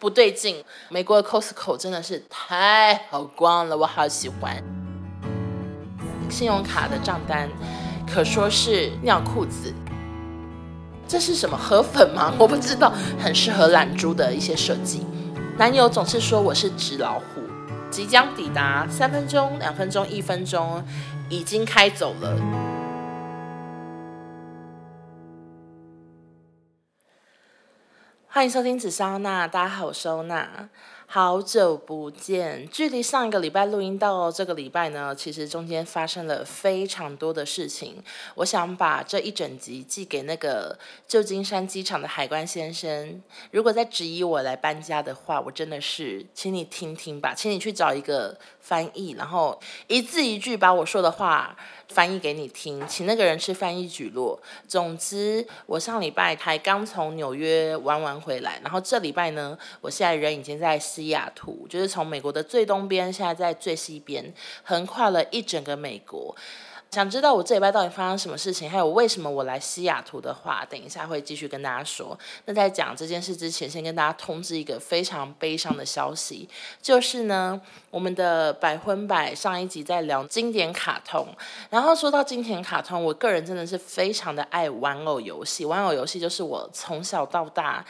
不对劲。美国的 Costco 真的是太好逛了，我好喜欢。信用卡的账单可说是尿裤子。这是什么河粉吗？我不知道，很适合懒猪的一些设计。男友总是说我是纸老虎，即将抵达三分钟、两分钟、一分钟，已经开走了。欢迎收听紫砂娜，大家好，我是欧娜，好久不见。距离上一个礼拜录音到这个礼拜呢，其实中间发生了非常多的事情。我想把这一整集寄给那个旧金山机场的海关先生。如果在质疑我来搬家的话，我真的是，请你听听吧，请你去找一个翻译，然后一字一句把我说的话。翻译给你听，请那个人吃翻译举落。总之，我上礼拜才刚从纽约玩完回来，然后这礼拜呢，我现在人已经在西雅图，就是从美国的最东边，现在在最西边，横跨了一整个美国。想知道我这礼拜到底发生什么事情，还有为什么我来西雅图的话，等一下会继续跟大家说。那在讲这件事之前，先跟大家通知一个非常悲伤的消息，就是呢，我们的百分百上一集在聊经典卡通，然后说到经典卡通，我个人真的是非常的爱玩偶游戏，玩偶游戏就是我从小到大。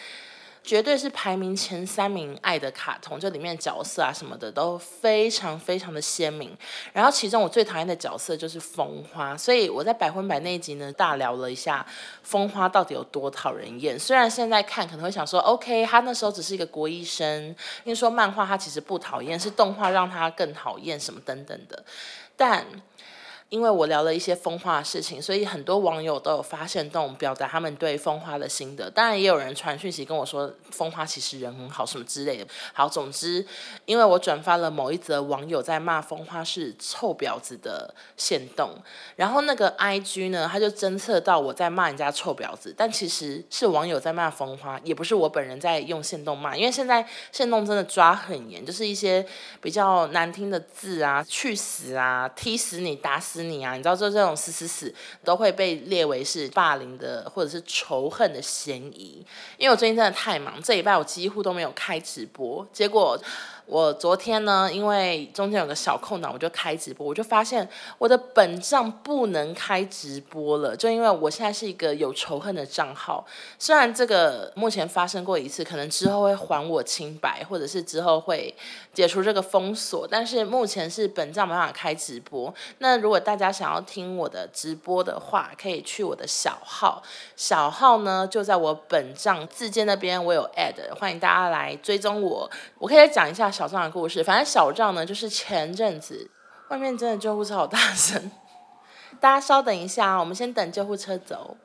绝对是排名前三名爱的卡通，这里面角色啊什么的都非常非常的鲜明。然后其中我最讨厌的角色就是风花，所以我在百分百那一集呢大聊了一下风花到底有多讨人厌。虽然现在看可能会想说，OK，他那时候只是一个国医生，因为说漫画他其实不讨厌，是动画让他更讨厌什么等等的，但。因为我聊了一些风花的事情，所以很多网友都有发现这种表达他们对风花的心得。当然，也有人传讯息跟我说，风花其实人很好，什么之类的。好，总之，因为我转发了某一则网友在骂风花是臭婊子的限动，然后那个 IG 呢，他就侦测到我在骂人家臭婊子，但其实是网友在骂风花，也不是我本人在用限动骂。因为现在限动真的抓很严，就是一些比较难听的字啊，去死啊，踢死你，打死。你啊，你知道，就这种死死死都会被列为是霸凌的或者是仇恨的嫌疑。因为我最近真的太忙，这一拜我几乎都没有开直播，结果。我昨天呢，因为中间有个小空档，我就开直播，我就发现我的本账不能开直播了，就因为我现在是一个有仇恨的账号。虽然这个目前发生过一次，可能之后会还我清白，或者是之后会解除这个封锁，但是目前是本账没办法开直播。那如果大家想要听我的直播的话，可以去我的小号，小号呢就在我本账自荐那边，我有 add，欢迎大家来追踪我。我可以再讲一下。小账的故事，反正小账呢，就是前阵子外面真的救护车好大声，大家稍等一下，我们先等救护车走。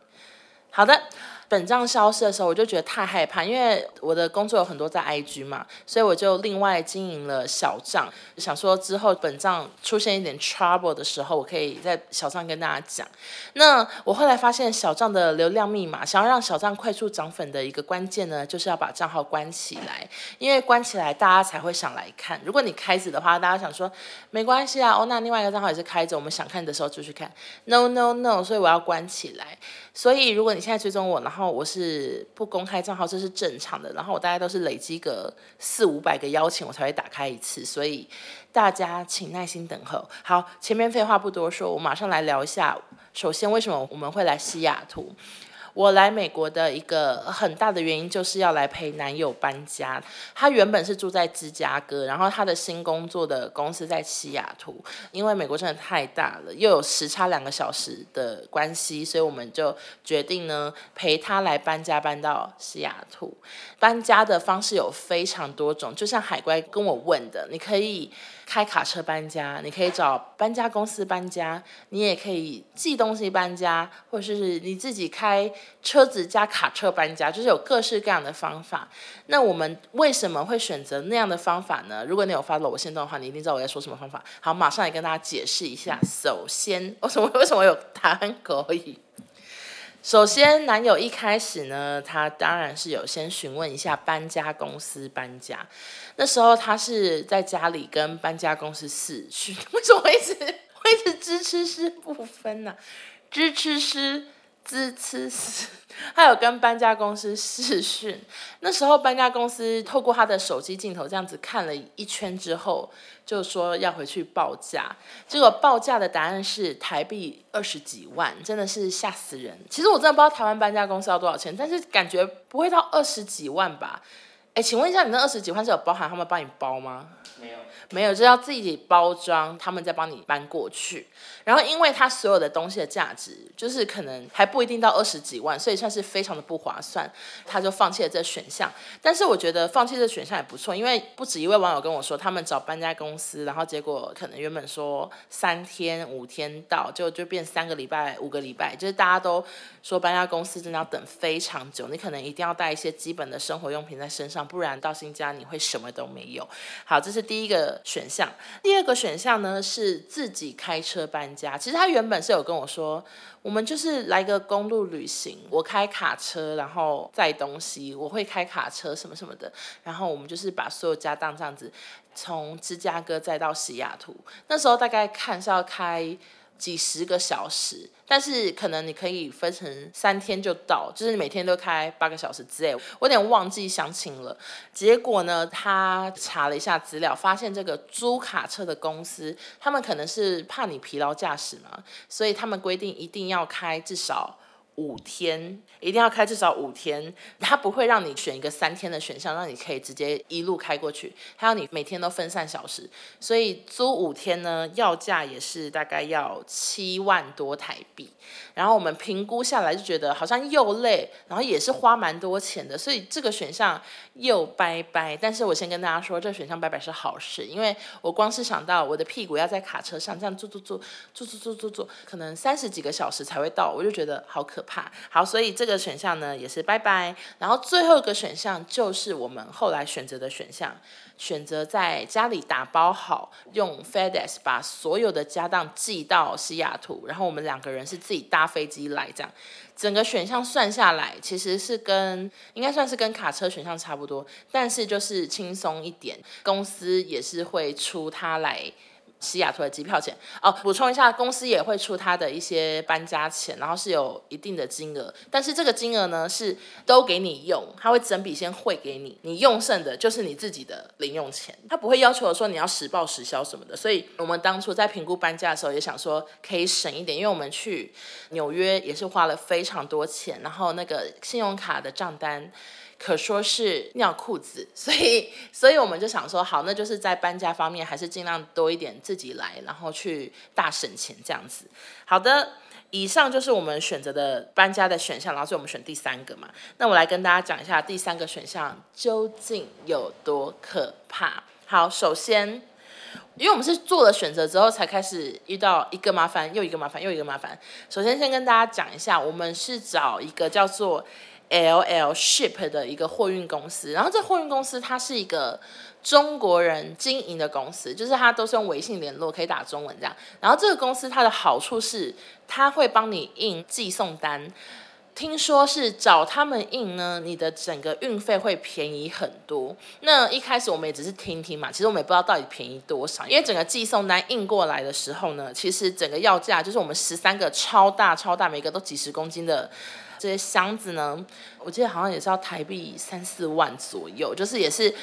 好的。本账消失的时候，我就觉得太害怕，因为我的工作有很多在 IG 嘛，所以我就另外经营了小账，想说之后本账出现一点 trouble 的时候，我可以在小账跟大家讲。那我后来发现小账的流量密码，想要让小账快速涨粉的一个关键呢，就是要把账号关起来，因为关起来大家才会想来看。如果你开着的话，大家想说没关系啊，哦，那另外一个账号也是开着，我们想看的时候就去看。No No No，所以我要关起来。所以如果你现在追踪我，然后我是不公开账号，这是正常的。然后我大概都是累积个四五百个邀请，我才会打开一次。所以大家请耐心等候。好，前面废话不多说，我马上来聊一下。首先，为什么我们会来西雅图？我来美国的一个很大的原因就是要来陪男友搬家。他原本是住在芝加哥，然后他的新工作的公司在西雅图。因为美国真的太大了，又有时差两个小时的关系，所以我们就决定呢陪他来搬家，搬到西雅图。搬家的方式有非常多种，就像海关跟我问的，你可以。开卡车搬家，你可以找搬家公司搬家，你也可以寄东西搬家，或者是你自己开车子加卡车搬家，就是有各式各样的方法。那我们为什么会选择那样的方法呢？如果你有 follow 我限动的话，你一定知道我在说什么方法。好，马上来跟大家解释一下。首先，为什么为什么有答案可以？首先，男友一开始呢，他当然是有先询问一下搬家公司搬家。那时候他是在家里跟搬家公司试训，为什么会一直会一直支持师不分呢、支持师滋呲呲，他有跟搬家公司试训。那时候搬家公司透过他的手机镜头这样子看了一圈之后，就说要回去报价。结果报价的答案是台币二十几万，真的是吓死人。其实我真的不知道台湾搬家公司要多少钱，但是感觉不会到二十几万吧？哎，请问一下，你那二十几万是有包含他们帮你包吗？没有。没有，就要自己包装，他们再帮你搬过去。然后，因为他所有的东西的价值，就是可能还不一定到二十几万，所以算是非常的不划算。他就放弃了这选项。但是我觉得放弃这选项也不错，因为不止一位网友跟我说，他们找搬家公司，然后结果可能原本说三天五天到，就就变三个礼拜、五个礼拜，就是大家都说搬家公司真的要等非常久，你可能一定要带一些基本的生活用品在身上，不然到新家你会什么都没有。好，这是第一个。选项，第二个选项呢是自己开车搬家。其实他原本是有跟我说，我们就是来个公路旅行，我开卡车，然后载东西，我会开卡车什么什么的，然后我们就是把所有家当这样子，从芝加哥载到西雅图。那时候大概看是要开。几十个小时，但是可能你可以分成三天就到，就是你每天都开八个小时之类。我有点忘记详情了。结果呢，他查了一下资料，发现这个租卡车的公司，他们可能是怕你疲劳驾驶嘛，所以他们规定一定要开至少。五天一定要开至少五天，他不会让你选一个三天的选项，让你可以直接一路开过去。他要你每天都分散小时，所以租五天呢，要价也是大概要七万多台币。然后我们评估下来就觉得好像又累，然后也是花蛮多钱的，所以这个选项又拜拜。但是我先跟大家说，这个选项拜拜是好事，因为我光是想到我的屁股要在卡车上这样坐坐坐坐坐坐坐坐，可能三十几个小时才会到，我就觉得好可怕。好，所以这个选项呢也是拜拜。然后最后一个选项就是我们后来选择的选项。选择在家里打包好，用 FedEx 把所有的家当寄到西雅图，然后我们两个人是自己搭飞机来，这样整个选项算下来，其实是跟应该算是跟卡车选项差不多，但是就是轻松一点，公司也是会出它来。西雅图的机票钱哦，补充一下，公司也会出他的一些搬家钱，然后是有一定的金额，但是这个金额呢是都给你用，他会整笔先汇给你，你用剩的就是你自己的零用钱，他不会要求说你要实报实销什么的。所以我们当初在评估搬家的时候也想说可以省一点，因为我们去纽约也是花了非常多钱，然后那个信用卡的账单。可说是尿裤子，所以，所以我们就想说，好，那就是在搬家方面，还是尽量多一点自己来，然后去大省钱这样子。好的，以上就是我们选择的搬家的选项，然后所以我们选第三个嘛。那我来跟大家讲一下第三个选项究竟有多可怕。好，首先，因为我们是做了选择之后才开始遇到一个麻烦又一个麻烦又一个麻烦。首先，先跟大家讲一下，我们是找一个叫做。LL Ship 的一个货运公司，然后这货运公司它是一个中国人经营的公司，就是它都是用微信联络，可以打中文这样。然后这个公司它的好处是，它会帮你印寄送单，听说是找他们印呢，你的整个运费会便宜很多。那一开始我们也只是听听嘛，其实我们也不知道到底便宜多少，因为整个寄送单印过来的时候呢，其实整个要价就是我们十三个超大超大，每个都几十公斤的。这些箱子呢，我记得好像也是要台币三四万左右，就是也是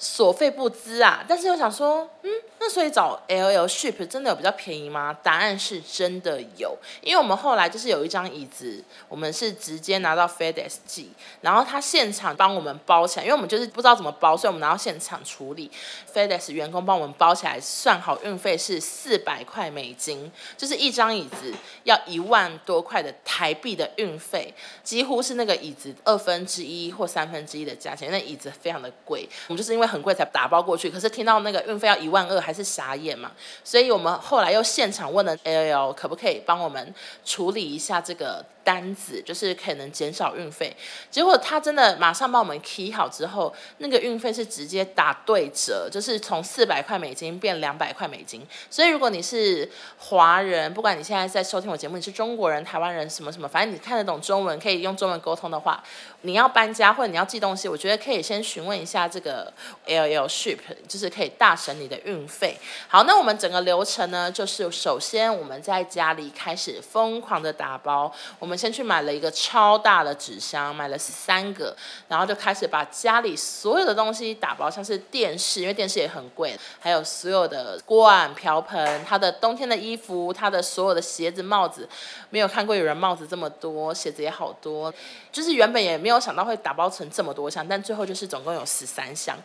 所费不貲啊。但是我想说，嗯。那所以找 LL Ship 真的有比较便宜吗？答案是真的有，因为我们后来就是有一张椅子，我们是直接拿到 FedEx 寄，然后他现场帮我们包起来，因为我们就是不知道怎么包，所以我们拿到现场处理，FedEx 员工帮我们包起来，算好运费是四百块美金，就是一张椅子要一万多块的台币的运费，几乎是那个椅子二分之一或三分之一的价钱，那椅子非常的贵，我们就是因为很贵才打包过去，可是听到那个运费要一万二。还是傻眼嘛，所以我们后来又现场问了 LL 可不可以帮我们处理一下这个。单子就是可能减少运费，结果他真的马上帮我们 key 好之后，那个运费是直接打对折，就是从四百块美金变两百块美金。所以如果你是华人，不管你现在在收听我节目，你是中国人、台湾人什么什么，反正你看得懂中文，可以用中文沟通的话，你要搬家或者你要寄东西，我觉得可以先询问一下这个 LL Ship，就是可以大省你的运费。好，那我们整个流程呢，就是首先我们在家里开始疯狂的打包，我们。们先去买了一个超大的纸箱，买了三个，然后就开始把家里所有的东西打包，像是电视，因为电视也很贵，还有所有的锅碗瓢盆，他的冬天的衣服，他的所有的鞋子、帽子，没有看过有人帽子这么多，鞋子也好多，就是原本也没有想到会打包成这么多箱，但最后就是总共有十三箱。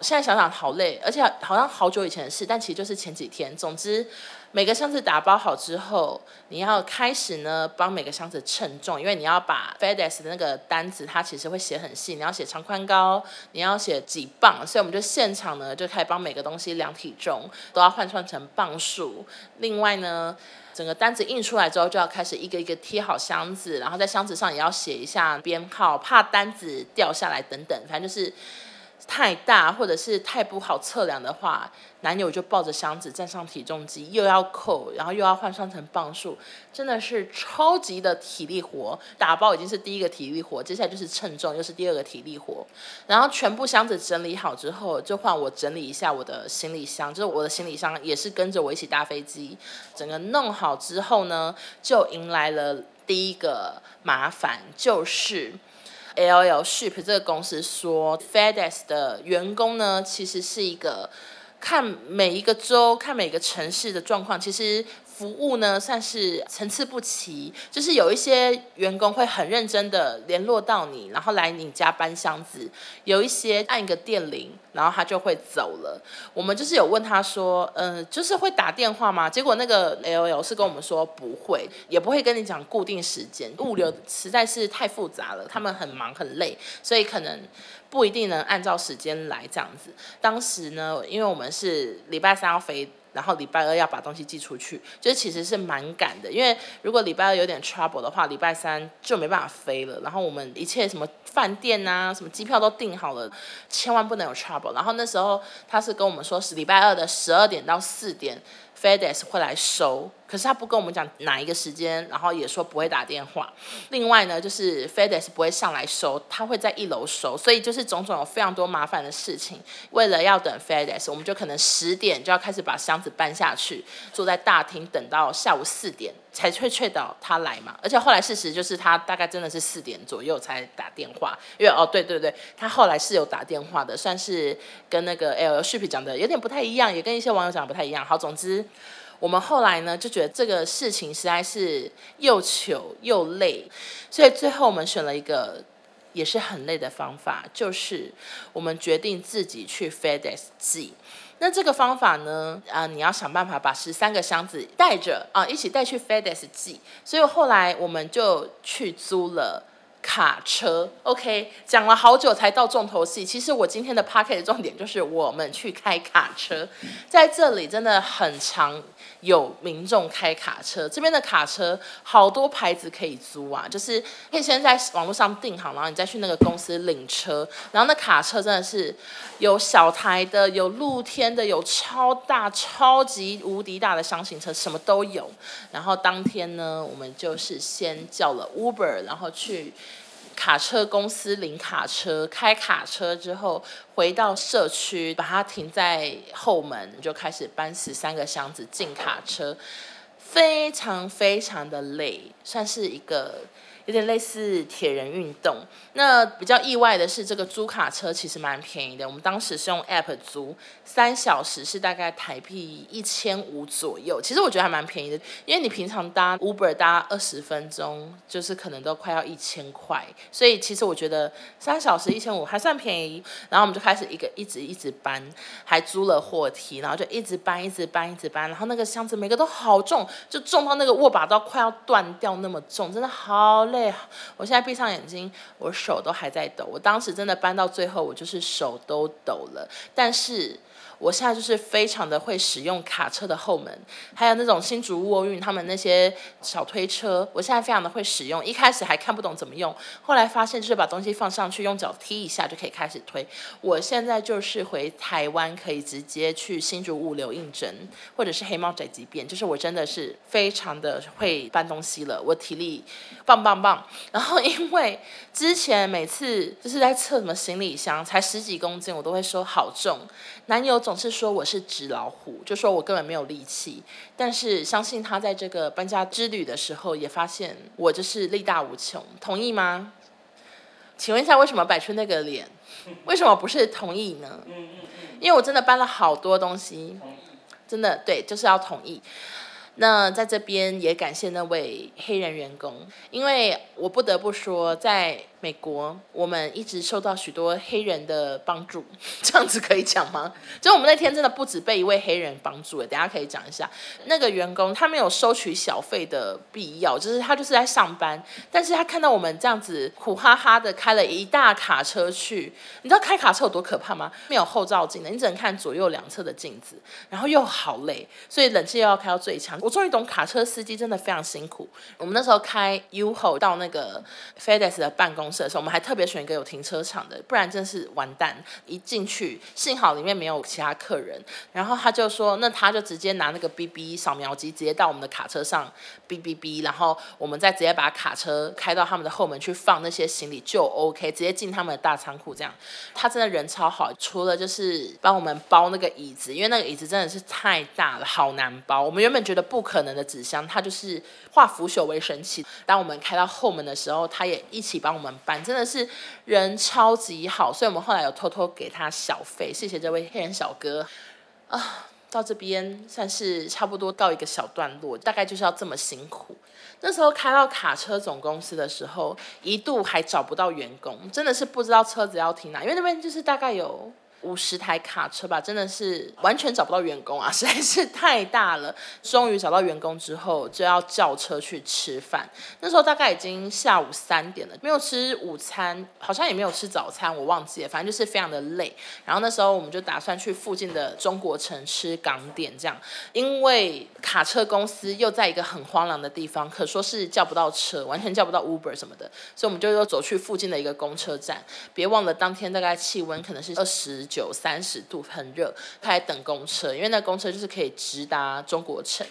现在想想好累，而且好像好久以前的事，但其实就是前几天。总之。每个箱子打包好之后，你要开始呢帮每个箱子称重，因为你要把 FedEx 的那个单子，它其实会写很细，你要写长宽高，你要写几磅，所以我们就现场呢就开始帮每个东西量体重，都要换算成磅数。另外呢，整个单子印出来之后，就要开始一个一个贴好箱子，然后在箱子上也要写一下编号，怕单子掉下来等等，反正就是。太大或者是太不好测量的话，男友就抱着箱子站上体重机，又要扣，然后又要换算成磅数，真的是超级的体力活。打包已经是第一个体力活，接下来就是称重，又是第二个体力活。然后全部箱子整理好之后，就换我整理一下我的行李箱，就是我的行李箱也是跟着我一起搭飞机。整个弄好之后呢，就迎来了第一个麻烦，就是。LL Ship 这个公司说，FedEx 的员工呢，其实是一个看每一个州、看每个城市的状况，其实。服务呢算是层次不齐，就是有一些员工会很认真的联络到你，然后来你家搬箱子；有一些按一个电铃，然后他就会走了。我们就是有问他说，嗯、就是会打电话吗？结果那个 LL 是跟我们说不会，也不会跟你讲固定时间。物流实在是太复杂了，他们很忙很累，所以可能不一定能按照时间来这样子。当时呢，因为我们是礼拜三要飞。然后礼拜二要把东西寄出去，就其实是蛮赶的，因为如果礼拜二有点 trouble 的话，礼拜三就没办法飞了。然后我们一切什么饭店啊、什么机票都订好了，千万不能有 trouble。然后那时候他是跟我们说是礼拜二的十二点到四点。FedEx 会来收，可是他不跟我们讲哪一个时间，然后也说不会打电话。另外呢，就是 FedEx 不会上来收，他会在一楼收，所以就是种种有非常多麻烦的事情。为了要等 FedEx，我们就可能十点就要开始把箱子搬下去，坐在大厅等到下午四点才会确到他来嘛。而且后来事实就是他大概真的是四点左右才打电话，因为哦对对对，他后来是有打电话的，算是跟那个 LL Ship 讲的有点不太一样，也跟一些网友讲的不太一样。好，总之。我们后来呢，就觉得这个事情实在是又糗又累，所以最后我们选了一个也是很累的方法，就是我们决定自己去 FedEx 寄。那这个方法呢，啊、你要想办法把十三个箱子带着啊，一起带去 FedEx 寄。所以后来我们就去租了。卡车，OK，讲了好久才到重头戏。其实我今天的 Podcast 的重点就是我们去开卡车，在这里真的很长有民众开卡车。这边的卡车好多牌子可以租啊，就是可以先在网络上订好，然后你再去那个公司领车。然后那卡车真的是有小台的，有露天的，有超大、超级无敌大的箱型车，什么都有。然后当天呢，我们就是先叫了 Uber，然后去。卡车公司领卡车，开卡车之后回到社区，把它停在后门，就开始搬十三个箱子进卡车，非常非常的累，算是一个。有点类似铁人运动。那比较意外的是，这个租卡车其实蛮便宜的。我们当时是用 App 租，三小时是大概台币一千五左右。其实我觉得还蛮便宜的，因为你平常搭 Uber 搭二十分钟，就是可能都快要一千块。所以其实我觉得三小时一千五还算便宜。然后我们就开始一个一直一直搬，还租了货梯，然后就一直搬，一直搬，一直搬。然后那个箱子每个都好重，就重到那个握把都快要断掉那么重，真的好。累，我现在闭上眼睛，我手都还在抖。我当时真的搬到最后，我就是手都抖了。但是。我现在就是非常的会使用卡车的后门，还有那种新竹沃运他们那些小推车，我现在非常的会使用。一开始还看不懂怎么用，后来发现就是把东西放上去，用脚踢一下就可以开始推。我现在就是回台湾可以直接去新竹物流应征，或者是黑猫宅急便，就是我真的是非常的会搬东西了，我体力棒棒棒。然后因为之前每次就是在测什么行李箱，才十几公斤，我都会说好重，男友总。是说我是纸老虎，就说我根本没有力气。但是相信他在这个搬家之旅的时候，也发现我就是力大无穷。同意吗？请问一下，为什么摆出那个脸？为什么不是同意呢？因为我真的搬了好多东西，真的对，就是要同意。那在这边也感谢那位黑人员工，因为我不得不说，在。美国，我们一直受到许多黑人的帮助，这样子可以讲吗？就我们那天真的不止被一位黑人帮助，等下可以讲一下。那个员工他没有收取小费的必要，就是他就是在上班，但是他看到我们这样子苦哈哈的开了一大卡车去，你知道开卡车有多可怕吗？没有后照镜的，你只能看左右两侧的镜子，然后又好累，所以冷气又要开到最强。我终于懂卡车司机真的非常辛苦。我们那时候开 UHO 到那个 FedEx 的办公。的时候，我们还特别选一个有停车场的，不然真是完蛋。一进去，幸好里面没有其他客人。然后他就说，那他就直接拿那个 BB 扫描机，直接到我们的卡车上，BBB，然后我们再直接把卡车开到他们的后门去放那些行李，就 OK，直接进他们的大仓库。这样，他真的人超好。除了就是帮我们包那个椅子，因为那个椅子真的是太大了，好难包。我们原本觉得不可能的纸箱，他就是化腐朽为神奇。当我们开到后门的时候，他也一起帮我们。真的是人超级好，所以我们后来有偷偷给他小费，谢谢这位黑人小哥啊。到这边算是差不多到一个小段落，大概就是要这么辛苦。那时候开到卡车总公司的时候，一度还找不到员工，真的是不知道车子要停哪，因为那边就是大概有。五十台卡车吧，真的是完全找不到员工啊，实在是太大了。终于找到员工之后，就要叫车去吃饭。那时候大概已经下午三点了，没有吃午餐，好像也没有吃早餐，我忘记了。反正就是非常的累。然后那时候我们就打算去附近的中国城吃港点，这样，因为卡车公司又在一个很荒凉的地方，可说是叫不到车，完全叫不到 Uber 什么的，所以我们就又走去附近的一个公车站。别忘了当天大概气温可能是二十。九三十度很热，他在等公车，因为那公车就是可以直达中国城。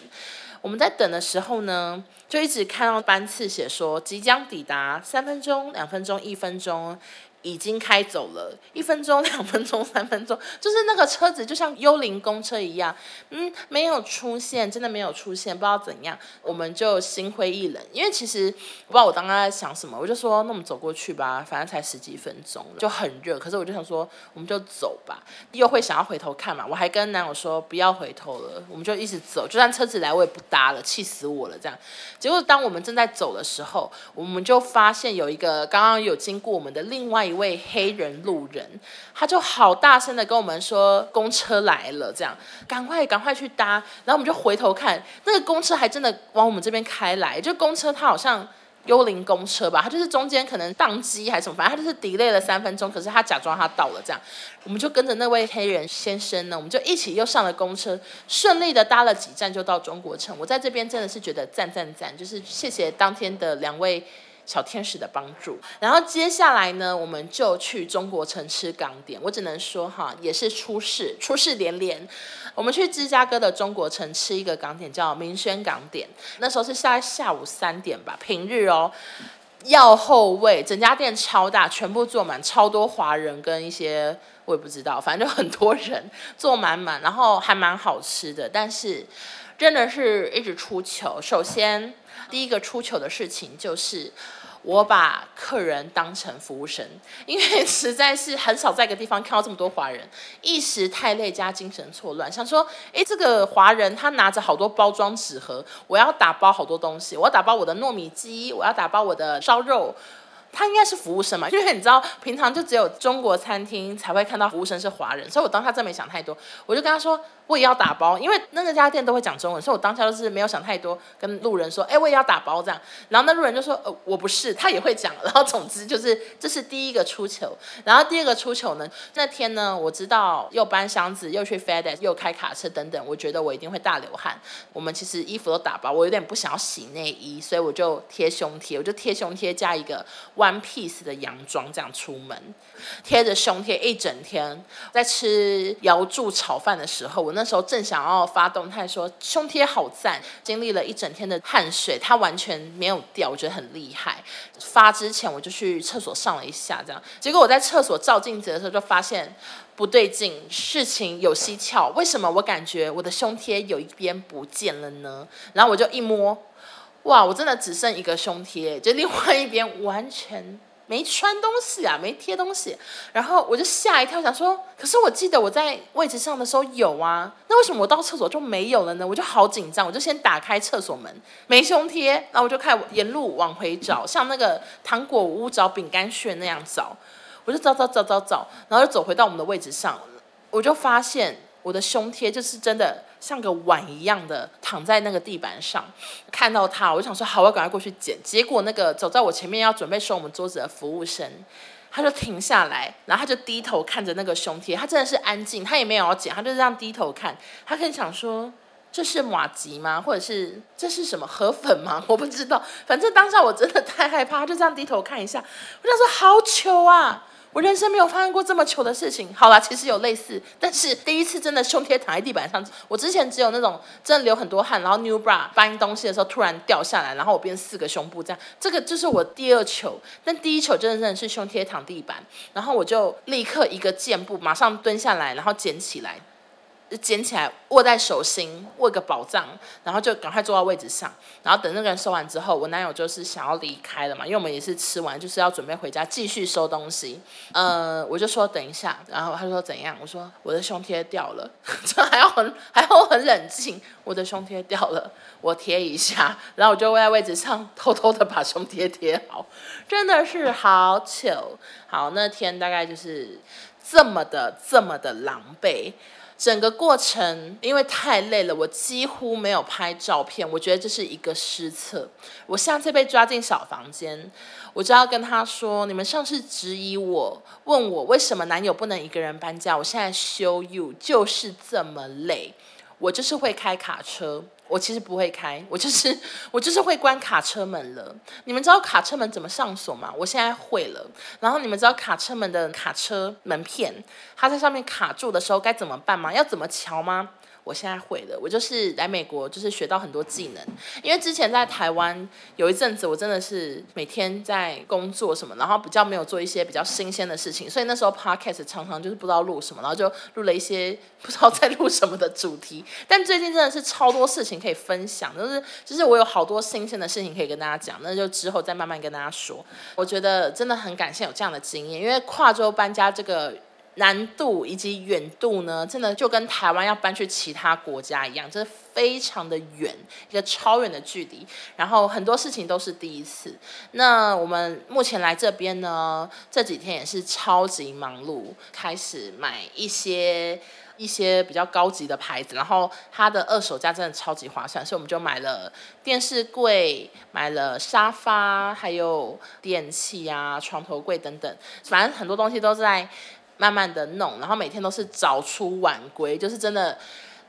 我们在等的时候呢，就一直看到班次写说即将抵达，三分钟、两分钟、一分钟。已经开走了，一分钟、两分钟、三分钟，就是那个车子就像幽灵公车一样，嗯，没有出现，真的没有出现，不知道怎样，我们就心灰意冷。因为其实我不知道我刚刚在想什么，我就说那我们走过去吧，反正才十几分钟，就很热。可是我就想说，我们就走吧，又会想要回头看嘛。我还跟男友说不要回头了，我们就一直走，就算车子来我也不搭了，气死我了这样。结果当我们正在走的时候，我们就发现有一个刚刚有经过我们的另外一位黑人路人，他就好大声的跟我们说公车来了，这样赶快赶快去搭。然后我们就回头看，那个公车还真的往我们这边开来。就公车它好像幽灵公车吧，它就是中间可能宕机还是什么，反正它就是 delay 了三分钟，可是他假装他到了这样。我们就跟着那位黑人先生呢，我们就一起又上了公车，顺利的搭了几站就到中国城。我在这边真的是觉得赞赞赞，就是谢谢当天的两位。小天使的帮助，然后接下来呢，我们就去中国城吃港点。我只能说哈，也是出事，出事连连。我们去芝加哥的中国城吃一个港点，叫明轩港点。那时候是下下午三点吧，平日哦，要后位，整家店超大，全部坐满，超多华人跟一些我也不知道，反正就很多人坐满满，然后还蛮好吃的，但是真的是一直出糗。首先。第一个出糗的事情就是，我把客人当成服务生，因为实在是很少在一个地方看到这么多华人，一时太累加精神错乱，想说，诶，这个华人他拿着好多包装纸盒，我要打包好多东西，我要打包我的糯米鸡，我要打包我的烧肉。他应该是服务生嘛，因为你知道，平常就只有中国餐厅才会看到服务生是华人，所以我当他真没想太多，我就跟他说我也要打包，因为那个家店都会讲中文，所以我当下就是没有想太多，跟路人说，哎，我也要打包这样，然后那路人就说，呃，我不是，他也会讲，然后总之就是这是第一个出糗，然后第二个出糗呢，那天呢，我知道又搬箱子，又去 FedEx，又开卡车等等，我觉得我一定会大流汗，我们其实衣服都打包，我有点不想要洗内衣，所以我就贴胸贴，我就贴胸贴加一个。one piece 的洋装这样出门，贴着胸贴一整天。在吃瑶柱炒饭的时候，我那那时候正想要发动态说胸贴好赞，经历了一整天的汗水，它完全没有掉，我觉得很厉害。发之前我就去厕所上了一下，这样，结果我在厕所照镜子的时候就发现不对劲，事情有蹊跷。为什么我感觉我的胸贴有一边不见了呢？然后我就一摸。哇，我真的只剩一个胸贴，就另外一边完全没穿东西啊，没贴东西。然后我就吓一跳，想说，可是我记得我在位置上的时候有啊，那为什么我到厕所就没有了呢？我就好紧张，我就先打开厕所门，没胸贴，然后我就开始沿路往回找，像那个糖果屋找饼干屑那样找，我就找找找找找，然后就走回到我们的位置上，我就发现。我的胸贴就是真的像个碗一样的躺在那个地板上，看到它，我就想说好，我要赶快过去捡。结果那个走在我前面要准备收我们桌子的服务生，他就停下来，然后他就低头看着那个胸贴，他真的是安静，他也没有要捡，他就这样低头看。他可能想说这是马吉吗？或者是这是什么河粉吗？我不知道，反正当下我真的太害怕，他就这样低头看一下，我想说好糗啊。我人生没有发生过这么糗的事情。好啦，其实有类似，但是第一次真的胸贴躺在地板上。我之前只有那种真的流很多汗，然后 new bra 搬东西的时候突然掉下来，然后我变四个胸部这样。这个就是我第二糗，但第一糗真的真的是胸贴躺地板，然后我就立刻一个箭步马上蹲下来，然后捡起来。捡起来握在手心，握个宝藏，然后就赶快坐到位置上，然后等那个人收完之后，我男友就是想要离开了嘛，因为我们也是吃完，就是要准备回家继续收东西。呃，我就说等一下，然后他说怎样？我说我的胸贴掉了，这还要很还要很冷静，我的胸贴掉了，我贴一下，然后我就位在位置上偷偷的把胸贴贴好，真的是好糗。好，那天大概就是这么的这么的狼狈。整个过程因为太累了，我几乎没有拍照片。我觉得这是一个失策。我上次被抓进小房间，我就要跟他说：你们上次质疑我，问我为什么男友不能一个人搬家，我现在 show you 就是这么累。我就是会开卡车，我其实不会开，我就是我就是会关卡车门了。你们知道卡车门怎么上锁吗？我现在会了。然后你们知道卡车门的卡车门片，它在上面卡住的时候该怎么办吗？要怎么瞧吗？我现在会的，我就是来美国，就是学到很多技能。因为之前在台湾有一阵子，我真的是每天在工作什么，然后比较没有做一些比较新鲜的事情，所以那时候 podcast 常常就是不知道录什么，然后就录了一些不知道在录什么的主题。但最近真的是超多事情可以分享，就是就是我有好多新鲜的事情可以跟大家讲，那就之后再慢慢跟大家说。我觉得真的很感谢有这样的经验，因为跨州搬家这个。难度以及远度呢，真的就跟台湾要搬去其他国家一样，真的非常的远，一个超远的距离。然后很多事情都是第一次。那我们目前来这边呢，这几天也是超级忙碌，开始买一些一些比较高级的牌子，然后它的二手价真的超级划算，所以我们就买了电视柜，买了沙发，还有电器啊、床头柜等等，反正很多东西都在。慢慢的弄，然后每天都是早出晚归，就是真的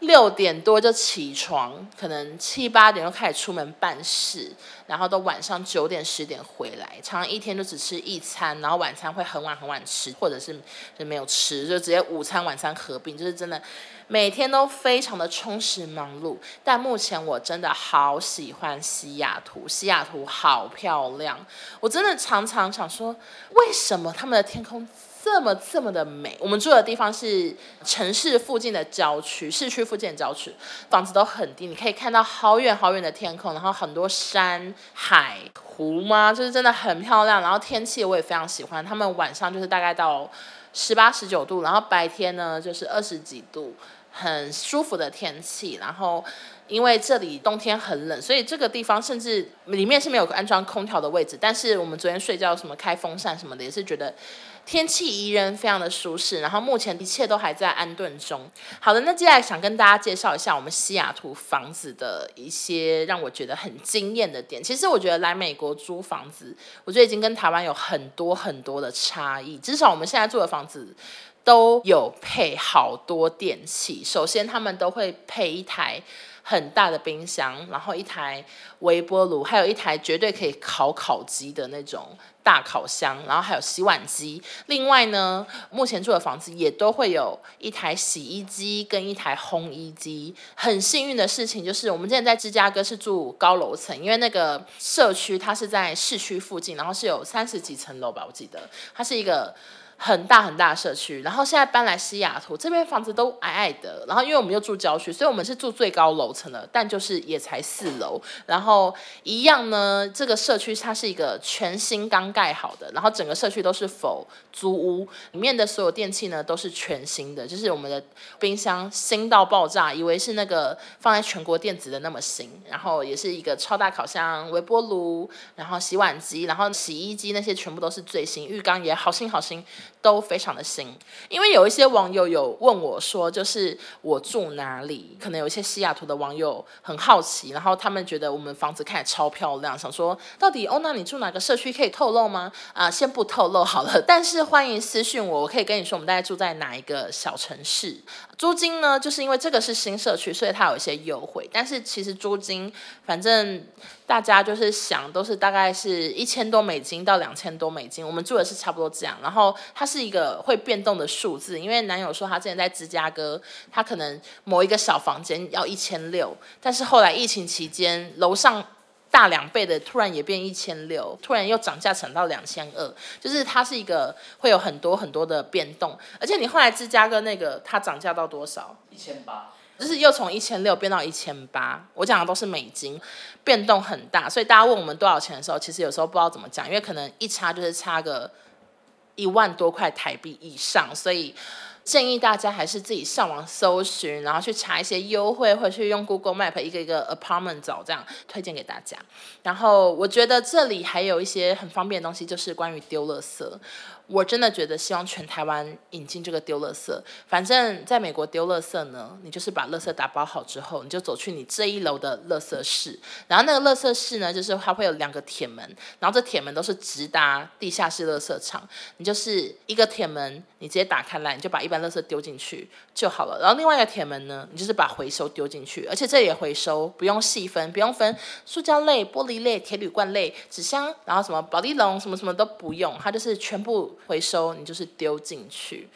六点多就起床，可能七八点就开始出门办事，然后都晚上九点十点回来，常常一天就只吃一餐，然后晚餐会很晚很晚吃，或者是就没有吃，就直接午餐晚餐合并，就是真的每天都非常的充实忙碌。但目前我真的好喜欢西雅图，西雅图好漂亮，我真的常常想说，为什么他们的天空？这么这么的美，我们住的地方是城市附近的郊区，市区附近的郊区，房子都很低，你可以看到好远好远的天空，然后很多山海湖吗？就是真的很漂亮。然后天气我也非常喜欢，他们晚上就是大概到十八十九度，然后白天呢就是二十几度，很舒服的天气。然后因为这里冬天很冷，所以这个地方甚至里面是没有安装空调的位置，但是我们昨天睡觉什么开风扇什么的，也是觉得。天气宜人，非常的舒适。然后目前一切都还在安顿中。好的，那接下来想跟大家介绍一下我们西雅图房子的一些让我觉得很惊艳的点。其实我觉得来美国租房子，我觉得已经跟台湾有很多很多的差异。至少我们现在住的房子都有配好多电器。首先，他们都会配一台很大的冰箱，然后一台微波炉，还有一台绝对可以烤烤鸡的那种大烤箱，然后还有洗碗机。另外呢，目前住的房子也都会有一台洗衣机跟一台烘衣机。很幸运的事情就是，我们之前在芝加哥是住高楼层，因为那个社区它是在市区附近，然后是有三十几层楼吧，我记得它是一个。很大很大的社区，然后现在搬来西雅图这边房子都矮矮的，然后因为我们又住郊区，所以我们是住最高楼层的，但就是也才四楼，然后一样呢，这个社区它是一个全新刚盖好的，然后整个社区都是否租屋，里面的所有电器呢都是全新的，就是我们的冰箱新到爆炸，以为是那个放在全国电子的那么新，然后也是一个超大烤箱、微波炉，然后洗碗机，然后洗衣机那些全部都是最新，浴缸也好新好新。都非常的新，因为有一些网友有问我说，就是我住哪里？可能有一些西雅图的网友很好奇，然后他们觉得我们房子看起来超漂亮，想说到底欧娜你住哪个社区可以透露吗？啊、先不透露好了，但是欢迎私讯我，我可以跟你说我们大概住在哪一个小城市。租金呢，就是因为这个是新社区，所以它有一些优惠，但是其实租金反正。大家就是想都是大概是一千多美金到两千多美金，我们住的是差不多这样。然后它是一个会变动的数字，因为男友说他之前在芝加哥，他可能某一个小房间要一千六，但是后来疫情期间，楼上大两倍的突然也变一千六，突然又涨价涨到两千二，就是它是一个会有很多很多的变动。而且你后来芝加哥那个它涨价到多少？一千八。就是又从一千六变到一千八，我讲的都是美金，变动很大，所以大家问我们多少钱的时候，其实有时候不知道怎么讲，因为可能一差就是差个一万多块台币以上，所以建议大家还是自己上网搜寻，然后去查一些优惠，或者去用 Google Map 一个一个 apartment 找，这样推荐给大家。然后我觉得这里还有一些很方便的东西，就是关于丢垃圾。我真的觉得希望全台湾引进这个丢垃圾。反正在美国丢垃圾呢，你就是把垃圾打包好之后，你就走去你这一楼的垃圾室。然后那个垃圾室呢，就是它会有两个铁门，然后这铁门都是直达地下室垃圾场。你就是一个铁门，你直接打开来，你就把一般垃圾丢进去就好了。然后另外一个铁门呢，你就是把回收丢进去，而且这也回收，不用细分，不用分塑胶类、玻璃类、铁铝罐类、纸箱，然后什么保丽龙什么什么都不用，它就是全部。回收你就是丢进去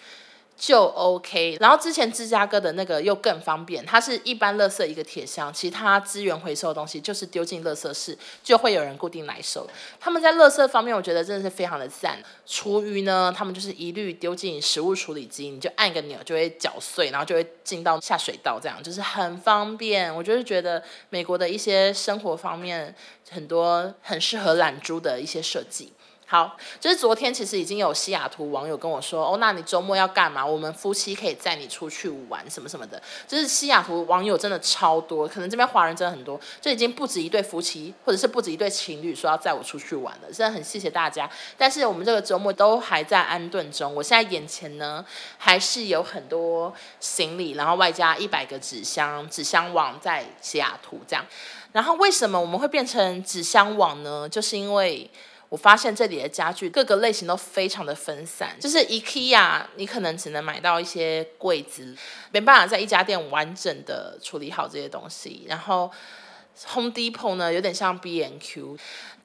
就 OK，然后之前芝加哥的那个又更方便，它是一般垃圾一个铁箱，其他资源回收的东西就是丢进垃圾室，就会有人固定来收。他们在垃圾方面，我觉得真的是非常的赞。厨余呢，他们就是一律丢进食物处理机，你就按个钮就会搅碎，然后就会进到下水道，这样就是很方便。我就是觉得美国的一些生活方面很多很适合懒猪的一些设计。好，就是昨天其实已经有西雅图网友跟我说，哦，那你周末要干嘛？我们夫妻可以载你出去玩什么什么的。就是西雅图网友真的超多，可能这边华人真的很多，就已经不止一对夫妻，或者是不止一对情侣说要载我出去玩了。真的很谢谢大家。但是我们这个周末都还在安顿中，我现在眼前呢还是有很多行李，然后外加一百个纸箱、纸箱网在西雅图这样。然后为什么我们会变成纸箱网呢？就是因为。我发现这里的家具各个类型都非常的分散，就是 IKEA，你可能只能买到一些柜子，没办法在一家店完整的处理好这些东西。然后 Home Depot 呢，有点像 B&Q。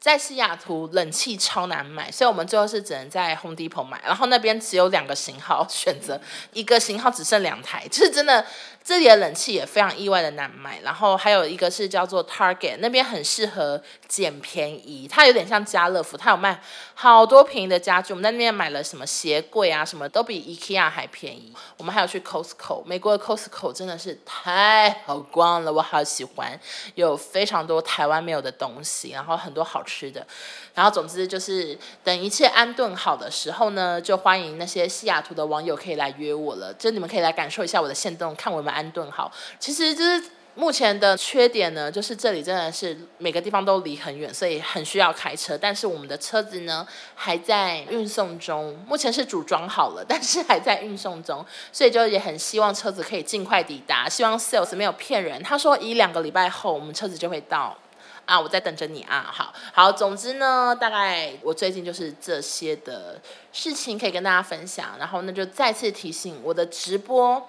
在西雅图冷气超难买，所以我们最后是只能在 Home Depot 买。然后那边只有两个型号选择，一个型号只剩两台，就是真的这里的冷气也非常意外的难买。然后还有一个是叫做 Target，那边很适合捡便宜，它有点像家乐福，它有卖好多便宜的家具。我们在那边买了什么鞋柜啊，什么都比 IKEA 还便宜。我们还有去 Costco，美国的 Costco 真的是太好逛了，我好喜欢，有非常多台湾没有的东西，然后很多好吃。吃的，然后总之就是等一切安顿好的时候呢，就欢迎那些西雅图的网友可以来约我了。就你们可以来感受一下我的线动，看我们安顿好。其实就是目前的缺点呢，就是这里真的是每个地方都离很远，所以很需要开车。但是我们的车子呢还在运送中，目前是组装好了，但是还在运送中，所以就也很希望车子可以尽快抵达。希望 Sales 没有骗人，他说一两个礼拜后我们车子就会到。啊，我在等着你啊。好好，总之呢，大概我最近就是这些的事情可以跟大家分享。然后那就再次提醒，我的直播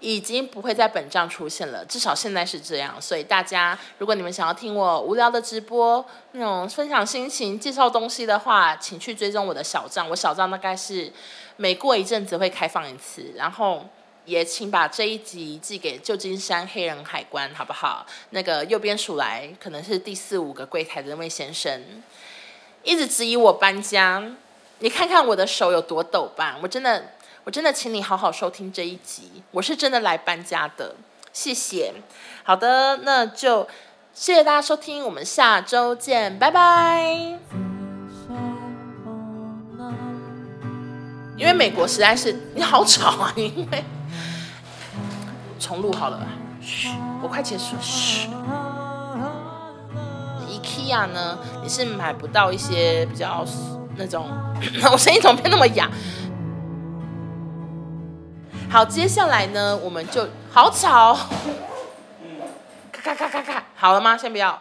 已经不会在本账出现了，至少现在是这样。所以大家，如果你们想要听我无聊的直播，那种分享心情、介绍东西的话，请去追踪我的小账。我小账大概是每过一阵子会开放一次，然后。也请把这一集寄给旧金山黑人海关，好不好？那个右边数来可能是第四五个柜台的那位先生，一直质疑我搬家。你看看我的手有多抖吧！我真的，我真的，请你好好收听这一集。我是真的来搬家的，谢谢。好的，那就谢谢大家收听，我们下周见，拜拜。因为美国实在是你好吵啊，因为。重录好了，嘘，我快结束。嘘，IKEA 呢，你是买不到一些比较那种，我声音怎么变那么哑？好，接下来呢，我们就好吵，咔咔咔咔咔，好了吗？先不要。